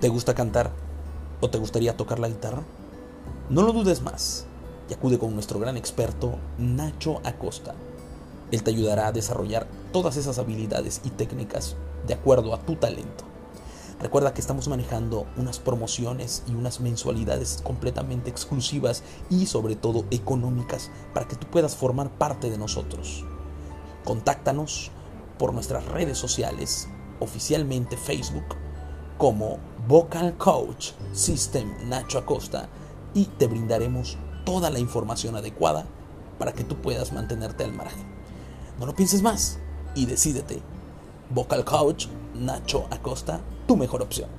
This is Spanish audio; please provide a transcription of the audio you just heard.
¿Te gusta cantar o te gustaría tocar la guitarra? No lo dudes más y acude con nuestro gran experto Nacho Acosta. Él te ayudará a desarrollar todas esas habilidades y técnicas de acuerdo a tu talento. Recuerda que estamos manejando unas promociones y unas mensualidades completamente exclusivas y sobre todo económicas para que tú puedas formar parte de nosotros. Contáctanos por nuestras redes sociales, oficialmente Facebook, como Vocal Coach System Nacho Acosta y te brindaremos toda la información adecuada para que tú puedas mantenerte al margen. No lo pienses más y decídete. Vocal Coach Nacho Acosta, tu mejor opción.